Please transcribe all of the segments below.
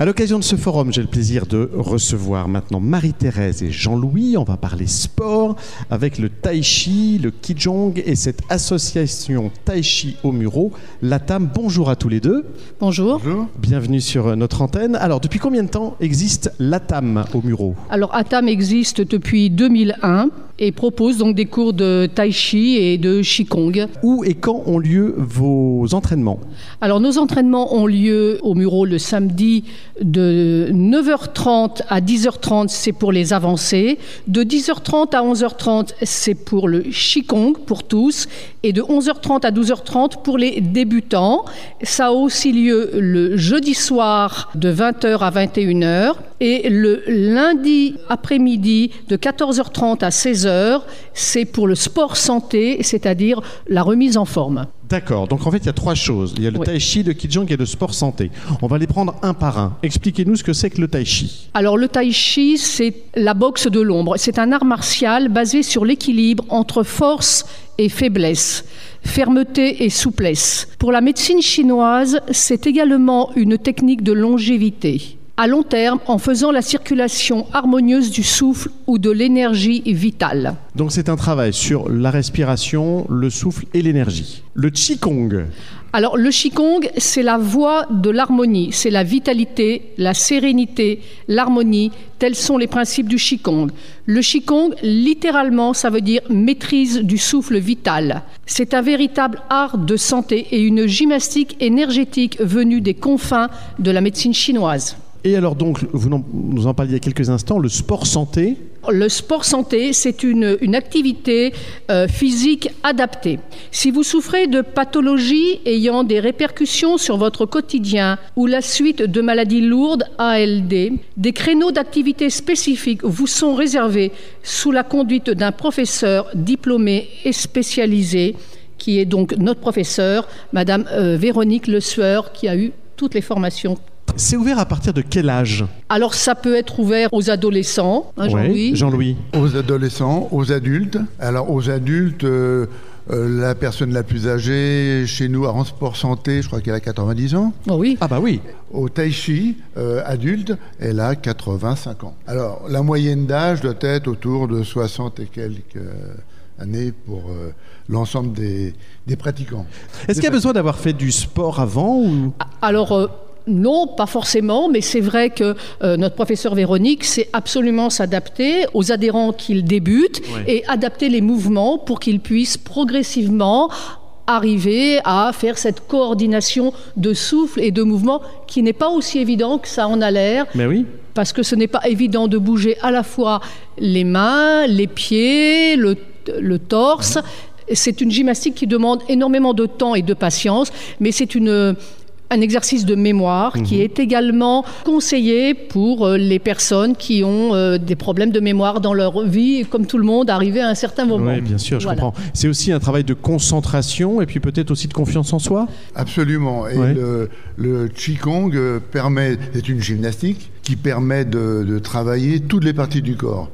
À l'occasion de ce forum, j'ai le plaisir de recevoir maintenant Marie-Thérèse et Jean-Louis. On va parler sport avec le Tai Chi, le Kijong et cette association Tai Chi au Muro, l'ATAM. Bonjour à tous les deux. Bonjour. Bienvenue sur notre antenne. Alors, depuis combien de temps existe l'ATAM au Muro Alors, ATAM existe depuis 2001 et propose donc des cours de tai chi et de qigong. Où et quand ont lieu vos entraînements? Alors nos entraînements ont lieu au Muro le samedi de 9h30 à 10h30, c'est pour les avancés. De 10h30 à 11h30, c'est pour le qigong pour tous et de 11h30 à 12h30 pour les débutants. Ça a aussi lieu le jeudi soir de 20h à 21h et le lundi après-midi de 14h30 à 16h, c'est pour le sport santé, c'est-à-dire la remise en forme. D'accord, donc en fait il y a trois choses. Il y a le tai chi, le kijong et le sport santé. On va les prendre un par un. Expliquez-nous ce que c'est que le tai chi. Alors le tai chi, c'est la boxe de l'ombre. C'est un art martial basé sur l'équilibre entre force et faiblesse fermeté et souplesse. Pour la médecine chinoise, c'est également une technique de longévité à long terme en faisant la circulation harmonieuse du souffle ou de l'énergie vitale. Donc c'est un travail sur la respiration, le souffle et l'énergie. Le Qigong. Alors le Qigong, c'est la voie de l'harmonie, c'est la vitalité, la sérénité, l'harmonie, tels sont les principes du Qigong. Le Qigong, littéralement, ça veut dire maîtrise du souffle vital. C'est un véritable art de santé et une gymnastique énergétique venue des confins de la médecine chinoise. Et alors donc, vous nous en parliez il y a quelques instants, le sport santé le sport santé, c'est une, activité euh, physique adaptée. Si vous souffrez de pathologies ayant des répercussions sur votre quotidien ou la suite de maladies lourdes, ALD, des créneaux d'activité spécifiques vous sont réservés sous la conduite d'un professeur diplômé et spécialisé, qui est donc notre professeur, Madame euh, Véronique Le Sueur, qui a eu toutes les formations c'est ouvert à partir de quel âge Alors ça peut être ouvert aux adolescents, hein, Jean-Louis. Jean-Louis. Aux adolescents, aux adultes. Alors aux adultes, euh, euh, la personne la plus âgée chez nous à sport santé, je crois qu'elle a 90 ans. Oh oui. Ah bah oui. Au tai chi, euh, adulte, elle a 85 ans. Alors la moyenne d'âge doit être autour de 60 et quelques années pour l'ensemble des, pratiquants. Est-ce qu'il y a besoin d'avoir fait du sport avant ou... Alors, non, pas forcément, mais c'est vrai que euh, notre professeur Véronique sait absolument s'adapter aux adhérents qu'il débute et adapter les mouvements pour qu'ils puissent progressivement arriver à faire cette coordination de souffle et de mouvement qui n'est pas aussi évident que ça en a l'air. Mais oui. Parce que ce n'est pas évident de bouger à la fois les mains, les pieds, le torse. C'est une gymnastique qui demande énormément de temps et de patience, mais c'est une un exercice de mémoire qui mhm. est également conseillé pour euh, les personnes qui ont euh, des problèmes de mémoire dans leur vie, comme tout le monde, arrivé à un certain moment. Oui, bien sûr, je comprends. C'est aussi un travail de concentration et puis peut-être aussi de confiance en soi? Absolument. Et le, le Qigong euh, permet, c'est une gymnastique qui permet de, travailler toutes les parties du corps.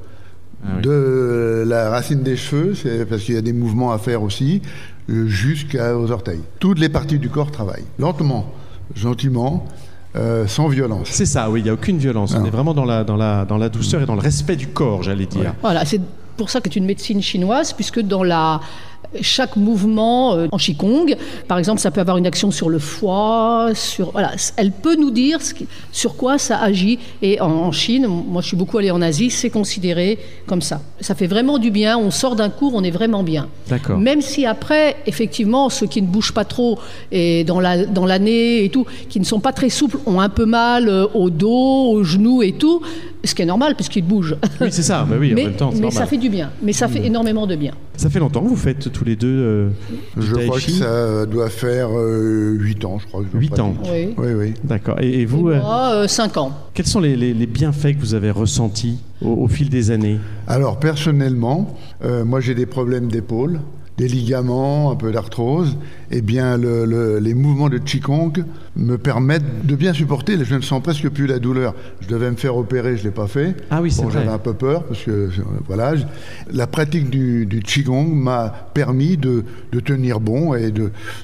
Ah de la racine des cheveux, parce qu'il y a des mouvements à faire aussi, jusqu'aux orteils. Toutes les parties du corps travaillent, lentement gentiment, euh, sans violence. C'est ça, oui, il n'y a aucune violence. On est vraiment dans la, dans, la, dans la douceur et dans le respect du corps, j'allais dire. Voilà, c'est pour ça que c'est une médecine chinoise, puisque dans la chaque mouvement euh, en Qigong, par exemple, ça peut avoir une action sur le foie, sur, voilà, elle peut nous dire sur quoi ça agit. Et en, Chine, moi je suis beaucoup allé en Asie, c'est considéré comme ça. Ça fait vraiment du bien, on sort d'un cours, on est vraiment bien. D'accord. Même si après, effectivement, ceux qui ne bougent pas trop et dans l'année dans et tout, qui ne sont pas très souples, ont un peu mal euh, au dos, aux genoux et tout, ce qui est normal puisqu'ils bougent. Oui, c'est ça, bah oui, mais, en même temps, Mais ça fait du bien, mais ça fait mmh. énormément de bien. Ça fait longtemps que vous faites tous les deux euh, Je crois que ça doit faire euh, 8 ans, je crois. 8 ans Oui. Oui, oui. D'accord. Et, vous et moi, 5 euh, ans. Quels sont les, les, bienfaits que vous avez ressentis au, fil des années? Alors, personnellement, euh, moi j'ai des problèmes d'épaule des ligaments, un peu d'arthrose, eh bien, les mouvements de Qigong me permettent de bien supporter. Je ne sens presque plus la douleur. Je devais me faire opérer, je ne l'ai pas fait. Ah oui, c'est bon, J'avais un peu peur parce que, euh, voilà, la pratique du, du Qigong m'a permis de, tenir bon et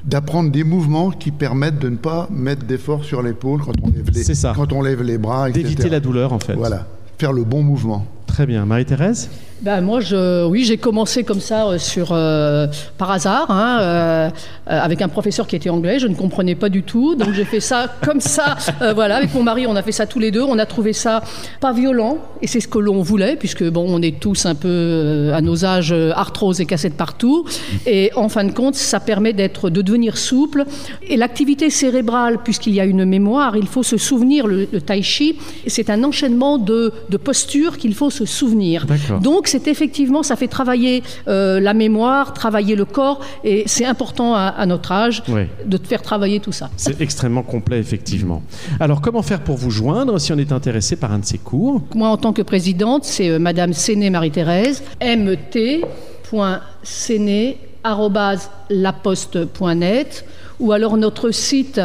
d'apprendre des mouvements qui permettent de ne pas mettre d'effort sur l'épaule quand on lève les, quand on lève les bras, etc. D'éviter la douleur, en fait. Voilà, faire le bon mouvement. Très bien. Marie-Thérèse? Ben, moi, je, oui, j'ai commencé comme ça euh, sur, euh, par hasard, hein, euh, avec un professeur qui était anglais. Je ne comprenais pas du tout, donc j'ai fait ça comme ça. voilà, avec mon mari, on a fait ça tous les deux. On a trouvé ça pas violent, et c'est ce que l'on voulait, puisque bon, on est tous un peu à nos âges arthrose et cassettes partout. Et en fin de compte, ça permet d'être, de devenir souple. Et l'activité cérébrale, puisqu'il y a une mémoire, il faut se souvenir. Le, tai chi, c'est un enchaînement de, de postures qu'il faut se souvenir. Donc c'est effectivement, ça fait travailler euh, la mémoire, travailler le corps, et c'est important à, notre âge de faire travailler tout ça. C'est extrêmement complet, effectivement. Alors, comment faire pour vous joindre si on est intéressé par un de ces cours? Moi, en tant que présidente, c'est euh, Madame Séné Marie-Thérèse, mt.séné.laposte.net, ou alors notre site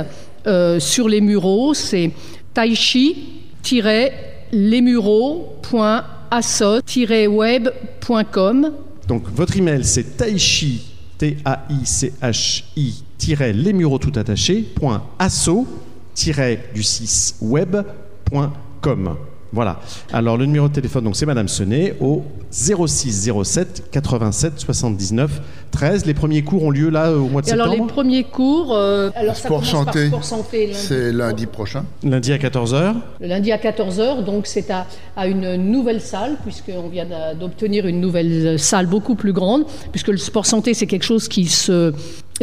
euh, sur les mureaux, c'est taichi-lesmureaux.net Donc votre email c'est taichi, T-A-I-C-H-I, les mureaux tout attaché, point asso, du 6 web.com. Voilà. Alors le numéro de téléphone, donc c'est Madame Senet au 06 07 87 79 13. Les premiers cours ont lieu là au mois de septembre. Alors les premiers cours, euh, alors sport, santé, c'est lundi prochain. Lundi à 14h. Le lundi à 14h, donc c'est à, à, une nouvelle salle puisqu'on vient d'obtenir une nouvelle salle beaucoup plus grande puisque le sport santé c'est quelque chose qui se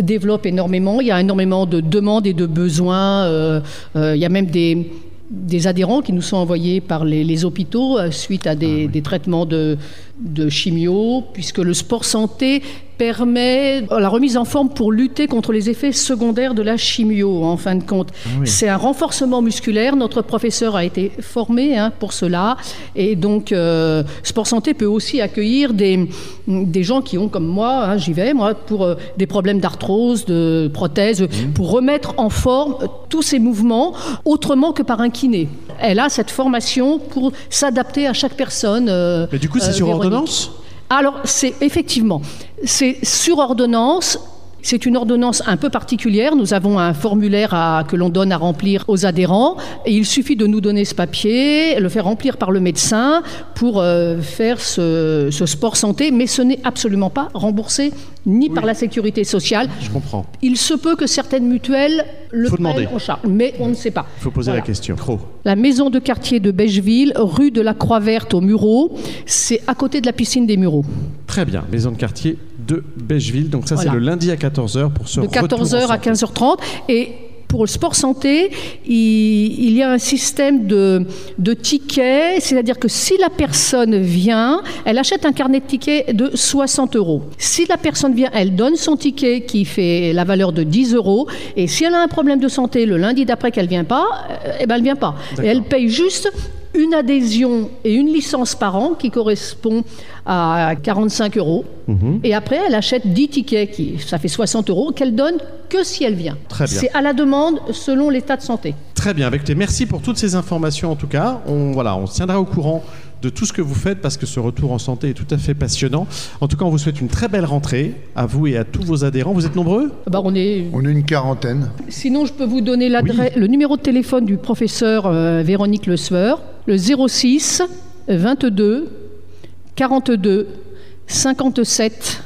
développe énormément. Il y a énormément de demandes et de besoins. Euh, euh, il y a même des des adhérents qui nous sont envoyés par les, hôpitaux euh, suite à des, ah des traitements de, de chimio, puisque le sport santé permet la remise en forme pour lutter contre les effets secondaires de la chimio, en fin de compte. Ah c'est un renforcement musculaire. Notre professeur a été formé hein, pour cela. Et donc, euh, Sport Santé peut aussi accueillir des, des gens qui ont, comme moi, hein, j'y vais, moi, pour euh, des problèmes d'arthrose, de prothèse, mmh. pour remettre en forme tous ces mouvements autrement que par un kiné. Elle a cette formation pour s'adapter à chaque personne. Euh, Mais du coup, c'est sur ordonnance? Alors, c'est effectivement, c'est sur ordonnance. C'est une ordonnance un peu particulière. Nous avons un formulaire que l'on donne à remplir aux adhérents et il suffit de nous donner ce papier, le faire remplir par le médecin pour euh, faire ce, sport santé, mais ce n'est absolument pas remboursé ni par la sécurité sociale. Je comprends. Il se peut que certaines mutuelles le prennent en charge, mais on ne sait pas. Il faut poser la question. La maison de quartier de Becheville, rue de la Croix-Verte au Mureau, c'est à côté de la piscine des Mureaux. Très bien, maison de quartier de Becheville. Donc ça, c'est le lundi à 14h pour ce De 14h à 15h30. Et pour le sport santé, il, y a un système de, de tickets, c'est-à-dire que si la personne vient, elle achète un carnet de tickets de 60 euros. Si la personne vient, elle donne son ticket qui fait la valeur de 10 euros, et si elle a un problème de santé le lundi d'après qu'elle vient pas, eh ben elle vient pas. Et elle paye juste une adhésion et une licence par an qui correspond à 45 euros. Mhm. Et après, elle achète 10 tickets, qui, ça fait 60 euros, qu'elle donne que si elle vient. C'est à la demande selon l'état de santé. Très bien. Avec merci pour toutes ces informations en tout cas. On, voilà, on se tiendra au courant de tout ce que vous faites parce que ce retour en santé est tout à fait passionnant. En tout cas, on vous souhaite une très belle rentrée à vous et à tous vos adhérents. Vous êtes nombreux? Bah, on, est... on est une quarantaine. Sinon, je peux vous donner le numéro de téléphone du professeur euh, Véronique Le Sueur, le 06 22 42 57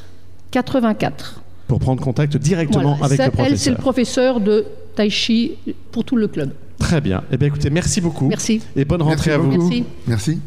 84. Pour prendre contact directement avec le professeur. Elle, c'est le professeur de Tai Chi pour tout le club. Très bien. Eh bien, écoutez, merci beaucoup. Merci. Et bonne rentrée à vous. Merci. Merci.